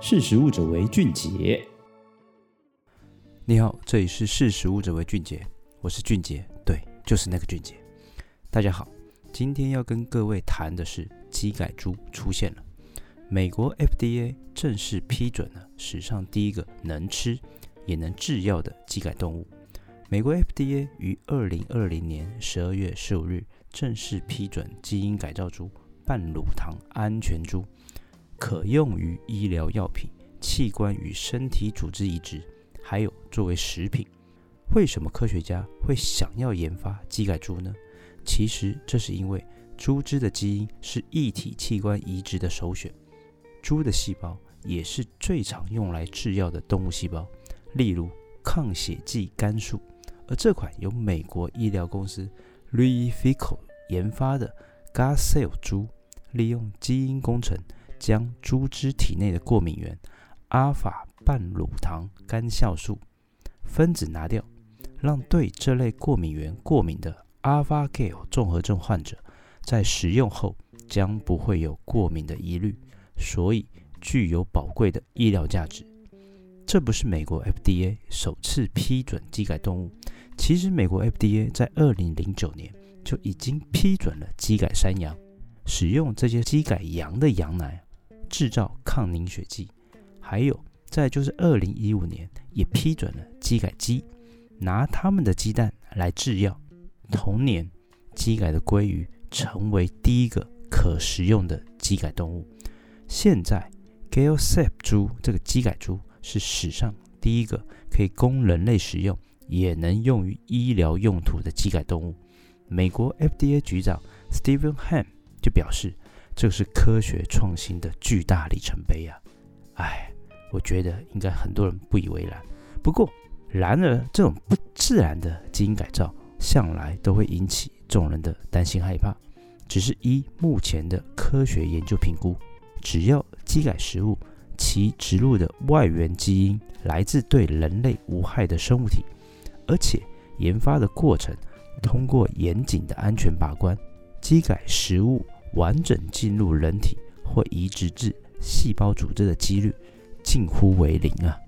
识食物者为俊杰。你好，这里是识食物者为俊杰，我是俊杰，对，就是那个俊杰。大家好，今天要跟各位谈的是基改猪出现了，美国 FDA 正式批准了史上第一个能吃也能制药的基改动物。美国 FDA 于二零二零年十二月十五日正式批准基因改造猪半乳糖安全猪，可用于医疗药品、器官与身体组织移植。还有作为食品，为什么科学家会想要研发基改猪呢？其实这是因为猪只的基因是异体器官移植的首选，猪的细胞也是最常用来制药的动物细胞，例如抗血剂肝素。而这款由美国医疗公司 ReFecal 研发的 GAScell 猪，利用基因工程将猪只体内的过敏原阿法半乳糖肝酵素分子拿掉，让对这类过敏原过敏的 Alpha-Gal 综合症患者在食用后将不会有过敏的疑虑，所以具有宝贵的医疗价值。这不是美国 FDA 首次批准基改动物，其实美国 FDA 在2009年就已经批准了基改山羊，使用这些基改羊的羊奶制造抗凝血剂，还有。再就是，二零一五年也批准了基改鸡，拿他们的鸡蛋来制药。同年，基改的鲑鱼成为第一个可食用的基改动物。现在，Galesap 猪这个机改猪是史上第一个可以供人类食用，也能用于医疗用途的机改动物。美国 FDA 局长 Stephen Ham 就表示，这是科学创新的巨大里程碑呀！哎。我觉得应该很多人不以为然。不过，然而这种不自然的基因改造向来都会引起众人的担心害怕。只是依目前的科学研究评估，只要基改食物其植入的外源基因来自对人类无害的生物体，而且研发的过程通过严谨的安全把关，基改食物完整进入人体或移植至细胞组织的几率。近乎为零啊，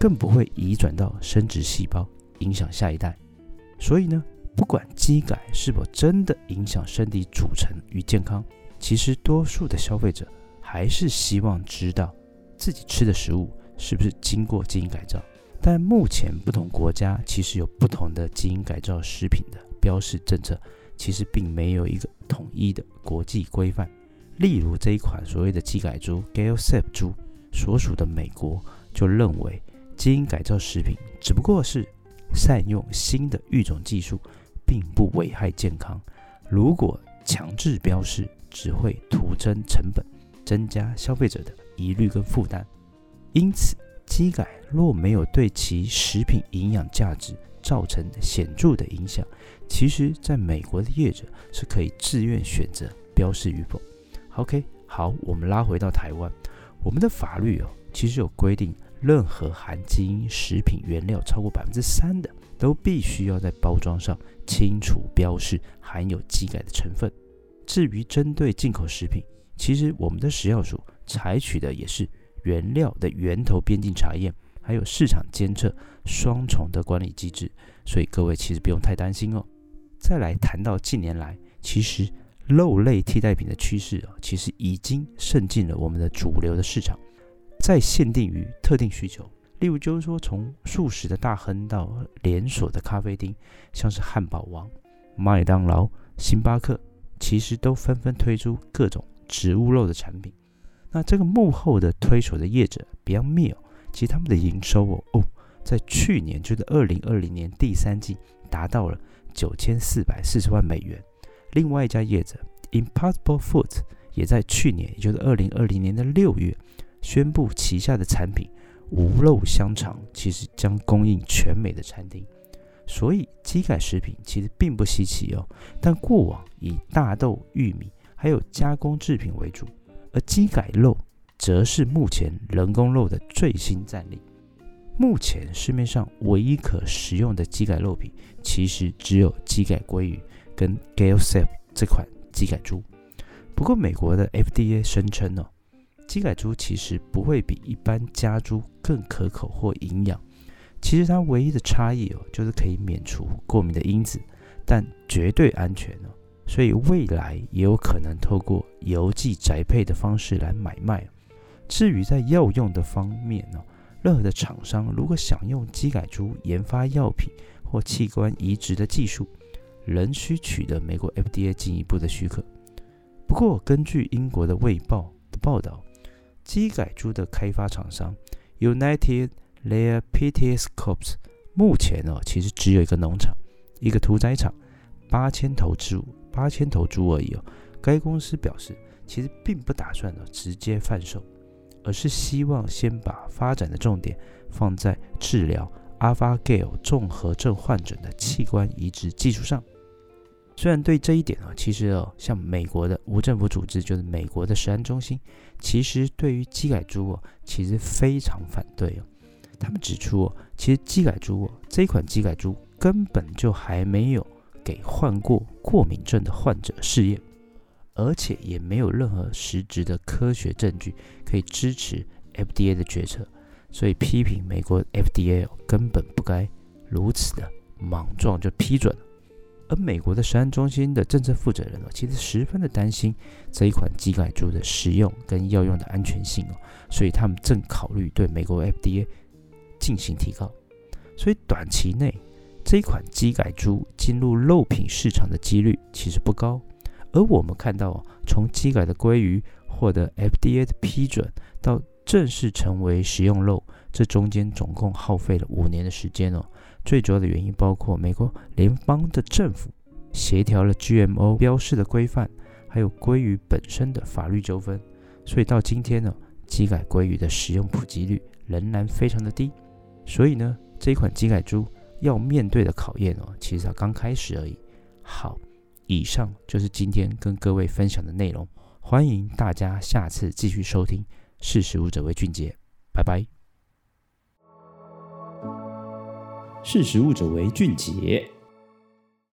更不会移转到生殖细胞，影响下一代。所以呢，不管基改是否真的影响身体组成与健康，其实多数的消费者还是希望知道自己吃的食物是不是经过基因改造。但目前不同国家其实有不同的基因改造食品的标示政策，其实并没有一个统一的国际规范。例如这一款所谓的基改猪 GALsep 猪。所属的美国就认为，基因改造食品只不过是善用新的育种技术，并不危害健康。如果强制标示，只会徒增成本，增加消费者的疑虑跟负担。因此，基改若没有对其食品营养价值造成显著的影响，其实在美国的业者是可以自愿选择标示与否。OK，好，我们拉回到台湾。我们的法律哦，其实有规定，任何含基因食品原料超过百分之三的，都必须要在包装上清楚标示含有基改的成分。至于针对进口食品，其实我们的食药署采取的也是原料的源头边境查验，还有市场监测双重的管理机制，所以各位其实不用太担心哦。再来谈到近年来，其实。肉类替代品的趋势啊，其实已经渗进了我们的主流的市场。再限定于特定需求，例如就是说，从素食的大亨到连锁的咖啡厅，像是汉堡王、麦当劳、星巴克，其实都纷纷推出各种植物肉的产品。那这个幕后的推手的业者 Beyond Meat，其实他们的营收哦哦，在去年就是二零二零年第三季达到了九千四百四十万美元。另外一家业者 Impossible Foods 也在去年，也就是二零二零年的六月，宣布旗下的产品无肉香肠其实将供应全美的餐厅。所以基改食品其实并不稀奇哦，但过往以大豆、玉米还有加工制品为主，而基改肉则是目前人工肉的最新战力。目前市面上唯一可食用的基改肉品，其实只有基改鲑鱼。跟 GALsep 这款基改猪，不过美国的 FDA 声称呢，基改猪其实不会比一般家猪更可口或营养。其实它唯一的差异哦，就是可以免除过敏的因子，但绝对安全哦。所以未来也有可能透过邮寄宅配的方式来买卖。至于在药用的方面呢，任何的厂商如果想用机改猪研发药品或器官移植的技术，仍需取得美国 FDA 进一步的许可。不过，根据英国的《卫报》的报道，机改猪的开发厂商 United Therapeutics Corp 目前呢，其实只有一个农场，一个屠宰场，八千头猪，八千头猪而已哦。该公司表示，其实并不打算呢直接贩售，而是希望先把发展的重点放在治疗 Alpha Gal 综合症患者的器官移植技术上。虽然对这一点啊，其实哦，像美国的无政府组织，就是美国的食安中心，其实对于基改猪哦，其实非常反对哦。他们指出哦，其实基改猪哦，这款基改猪根本就还没有给患过过敏症的患者试验，而且也没有任何实质的科学证据可以支持 FDA 的决策，所以批评美国 FDA 根本不该如此的莽撞就批准了。而美国的食安中心的政策负责人哦，其实十分的担心这一款基改猪的食用跟药用的安全性哦，所以他们正考虑对美国 FDA 进行提高。所以短期内这一款基改猪进入肉品市场的几率其实不高。而我们看到，从机改的鲑鱼获得 FDA 的批准到正式成为食用肉，这中间总共耗费了五年的时间哦。最主要的原因包括美国联邦的政府协调了 GMO 标示的规范，还有鲑鱼本身的法律纠纷。所以到今天呢，机改鲑鱼的使用普及率仍然非常的低。所以呢，这一款机改猪要面对的考验哦，其实才刚开始而已。好，以上就是今天跟各位分享的内容。欢迎大家下次继续收听。识时务者为俊杰，拜拜。识时务者为俊杰。